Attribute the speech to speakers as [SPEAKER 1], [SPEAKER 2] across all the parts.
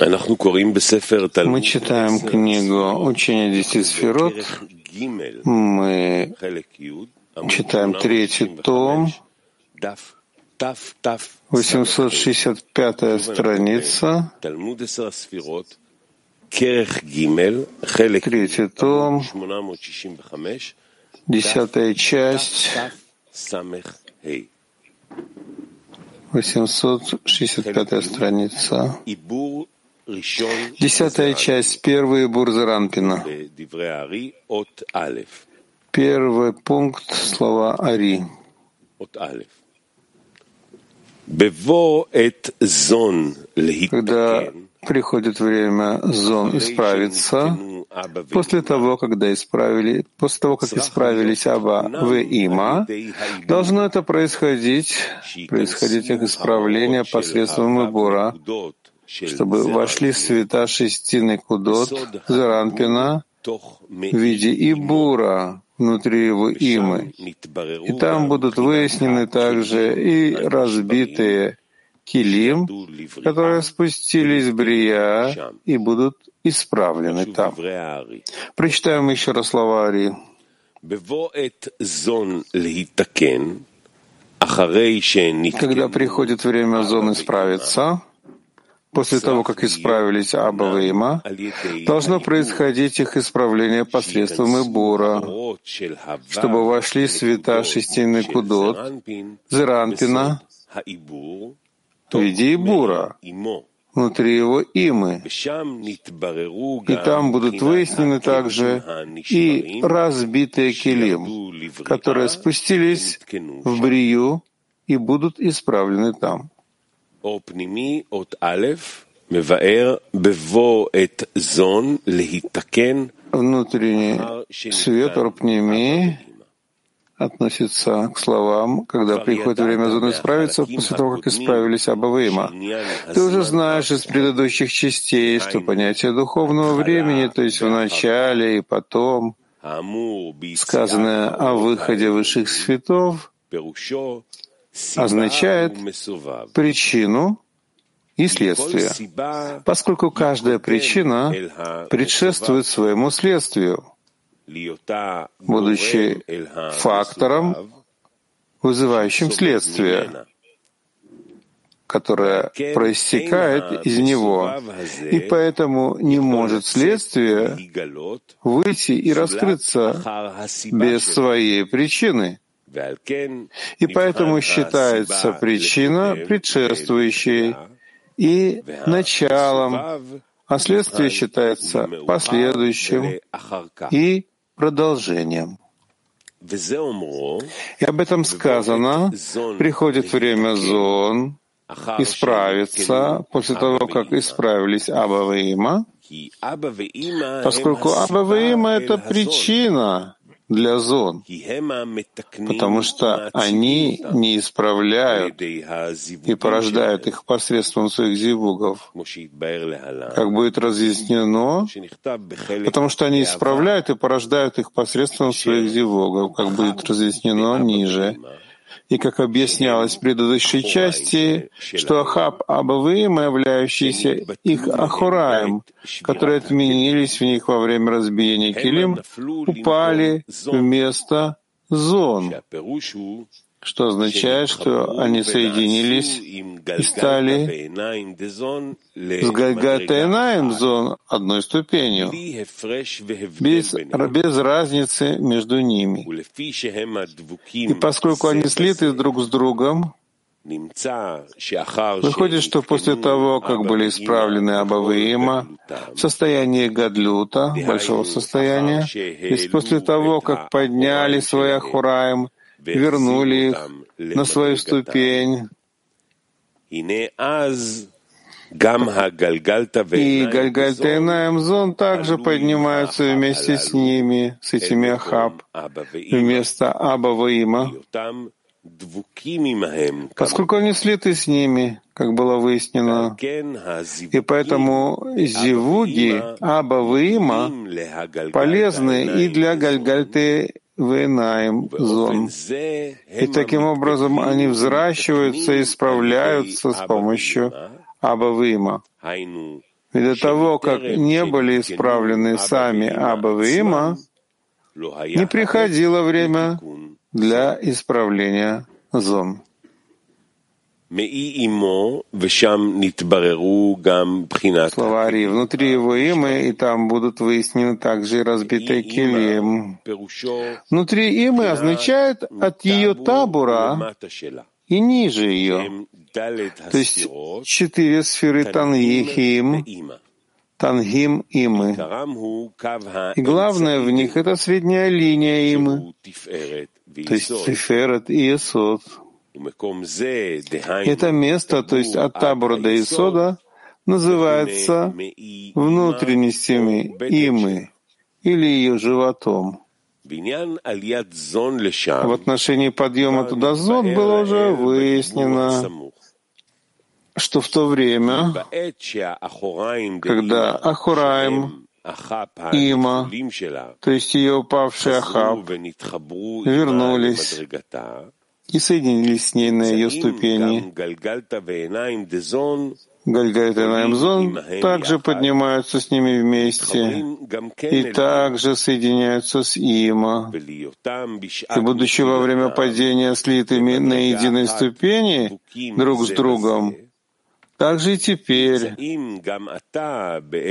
[SPEAKER 1] Мы читаем книгу «Учение десяти сферот». Мы читаем третий том, 865 страница, третий том, десятая часть, 865 страница. Десятая часть, первый Бурзаранпина. Первый пункт слова Ари. Когда приходит время зон исправиться, после того, когда исправили, после того, как исправились Аба в Има, должно это происходить, происходить их исправление посредством выбора, чтобы вошли света шестины Кудот, Заранпина, в виде Ибура внутри его имы. И там будут выяснены также и разбитые килим, которые спустились в Брия и будут исправлены там. Прочитаем еще раз слова Ари. Когда приходит время зон исправиться, после того, как исправились Аба и Има, должно происходить их исправление посредством Ибура, чтобы вошли света шестины Кудот, Зеранпина, в виде Ибура, внутри его имы. И там будут выяснены также и разбитые килим, которые спустились в Брию и будут исправлены там. Внутренний свет Орпними относится к словам, когда приходит время зоны исправиться, после того, как исправились Абавыма. Ты уже знаешь из предыдущих частей, что понятие духовного времени, то есть в начале и потом, сказанное о выходе высших светов, означает причину и следствие, поскольку каждая причина предшествует своему следствию будучи фактором, вызывающим следствие, которое проистекает из него, и поэтому не может следствие выйти и раскрыться без своей причины. И поэтому считается причина предшествующей и началом, а следствие считается последующим и продолжением. И об этом сказано, приходит время зон, исправиться после того, как исправились Аба и Има, поскольку Аба и Има — это причина, для зон, потому что они не исправляют и порождают их посредством своих зивугов, как будет разъяснено, потому что они исправляют и порождают их посредством своих зивугов, как будет разъяснено ниже. И как объяснялось в предыдущей части, что Ахаб Абавыим, являющийся их Ахураем, которые отменились в них во время разбиения Килим, упали вместо зон, что означает, что они соединились и стали с Гальгатайнаем зон одной ступенью, без, без разницы между ними. И поскольку они слиты друг с другом, Выходит, что после того, как были исправлены Абавыима в состоянии Гадлюта, большого состояния, и после того, как подняли свои Ахураем вернули их на свою ступень. И Гальгальта и Наемзон также поднимаются вместе с ними, с этими Ахаб, вместо Абаваима, поскольку они слиты с ними, как было выяснено. И поэтому зивуги Абаваима полезны и для Гальгальты Венаем зон. И таким образом они взращиваются и справляются с помощью Абавима. И до того, как не были исправлены сами Аба и Има, не приходило время для исправления зон. Словари, внутри его имы, и там будут выяснены также разбитые килим. Внутри имы означает от ее табура и ниже ее. То есть четыре сферы Танхим, Тангим имы. И главное в них — это средняя линия имы, то есть Тиферет и Исод. Это место, то есть от табора до Исода, называется внутренностями имы или ее животом. В отношении подъема туда зон было уже выяснено, что в то время, когда Ахураим, Има, то есть ее упавший Ахаб, вернулись и соединились с ней на ее ступени. Гальгальта и Наймзон также поднимаются с ними вместе и также соединяются с Има. И будучи во время падения слитыми на единой ступени друг с другом, также и теперь,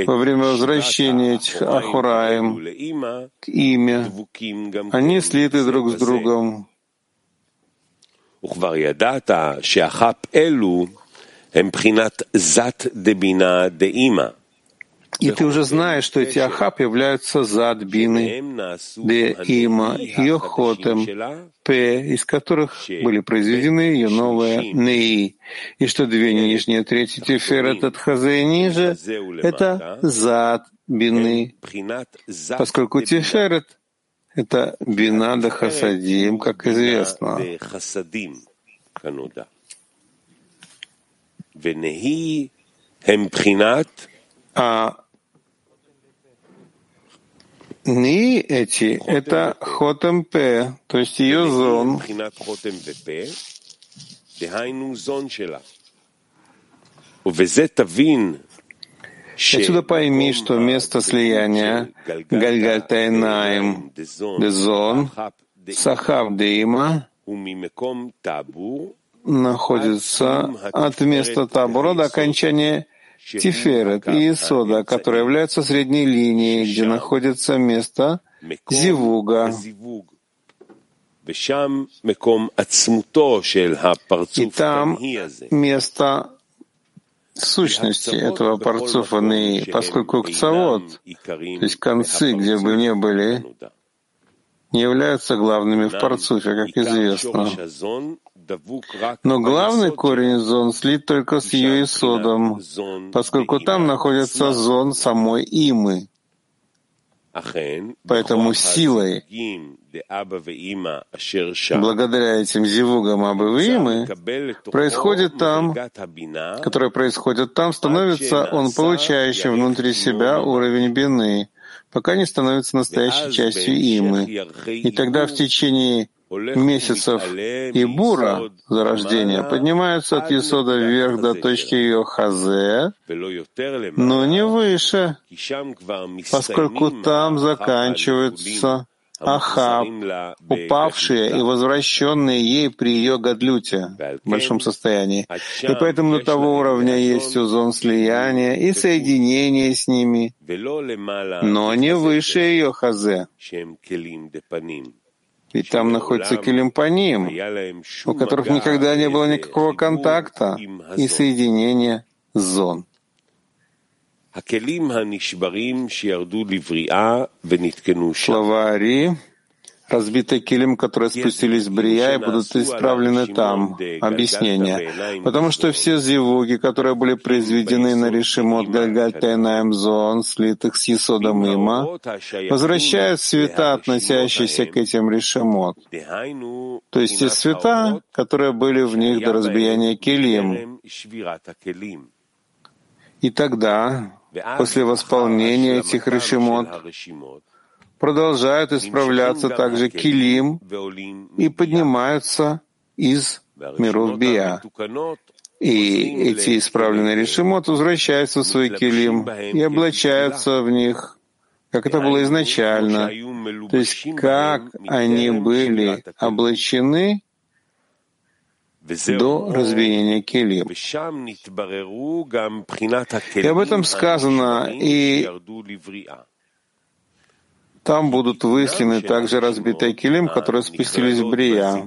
[SPEAKER 1] во время возвращения этих Ахураем к имя, они слиты друг с другом. И ты уже знаешь, что эти Ахаб являются зад бины, де има, хотем, п, из которых были произведены ее новые неи, и что две нижние, третий теферет от хазе ниже — это зад бины, поскольку теферет — это бина да хасадим, как известно. А Ни эти — это хотем П, то есть ее зон. Отсюда пойми, что место слияния Гальгальтайнаем Дезон Сахав Дейма находится от места табора до окончания Тиферет и Исода, которые являются средней линией, где находится место Зивуга. И там место сущности этого парцуфа поскольку кцавод, то есть концы, где бы не были, не являются главными в парцуфе, как известно. Но главный корень зон слит только с ее исодом, поскольку там находится зон самой имы. Поэтому силой, благодаря этим зивугам Абы и Имы, происходит там, которое происходит там, становится он получающим внутри себя уровень бины, пока не становится настоящей частью Имы. И тогда в течение месяцев и бура зарождения поднимаются от Есода вверх до точки ее хазе, но не выше, поскольку там заканчиваются Ахаб, упавшие и возвращенные ей при ее гадлюте, в большом состоянии. И поэтому до того уровня есть узон слияния и соединения с ними, но не выше ее хазе. Ведь там находится Келимпаним, у которых никогда не было никакого контакта и соединения зон. Слова Ари разбитые килим, которые спустились в Брия, и будут исправлены там. Объяснение. Потому что все зивуги, которые были произведены на решимот Гальгальта и Наймзон, слитых с Есодом Има, возвращают света, относящиеся к этим решимот. То есть те света, которые были в них до разбияния килим. И тогда, после восполнения этих решимот, продолжают исправляться также килим и поднимаются из миров Бия. И эти исправленные решимот возвращаются в свой килим и облачаются в них, как это было изначально. То есть как они были облачены до разбиения килим. И об этом сказано, и там будут высланы также разбитые килим, которые спустились в Брия.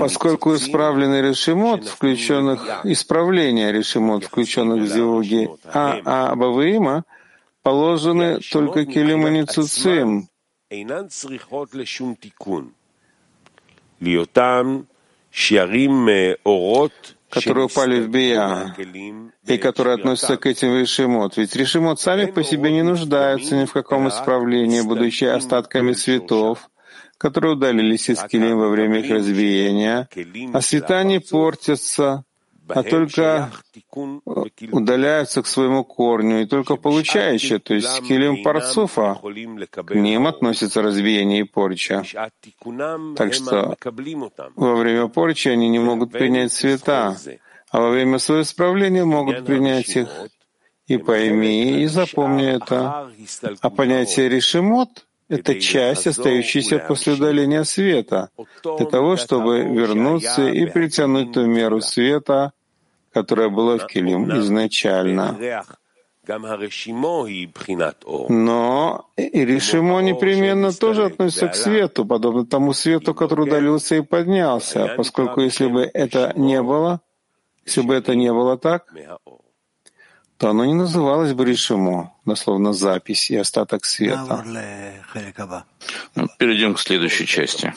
[SPEAKER 1] Поскольку исправленный решимот, включенных, исправление решимот, включенных в зивуги А, А, Абаваима, положены только килим и ницуцим, которые упали в Бия, и которые относятся к этим решимот. Ведь решимот сами по себе не нуждаются ни в каком исправлении, будучи остатками цветов, которые удалились из килим во время их разбиения, а цвета не портятся, а только удаляются к своему корню, и только получающие, то есть килим парцуфа, к ним относится разбиение и порча. Так что во время порчи они не могут принять цвета, а во время своего исправления могут принять их. И пойми, и запомни это. А понятие решимот — это часть, остающаяся после удаления света, для того, чтобы вернуться и притянуть ту меру света, которая была в Келим изначально. Но и решимо непременно тоже относится к свету, подобно тому свету, который удалился и поднялся, поскольку если бы это не было, если бы это не было так, то оно не называлось бы решимо, дословно запись и остаток света.
[SPEAKER 2] Ну, перейдем к следующей части.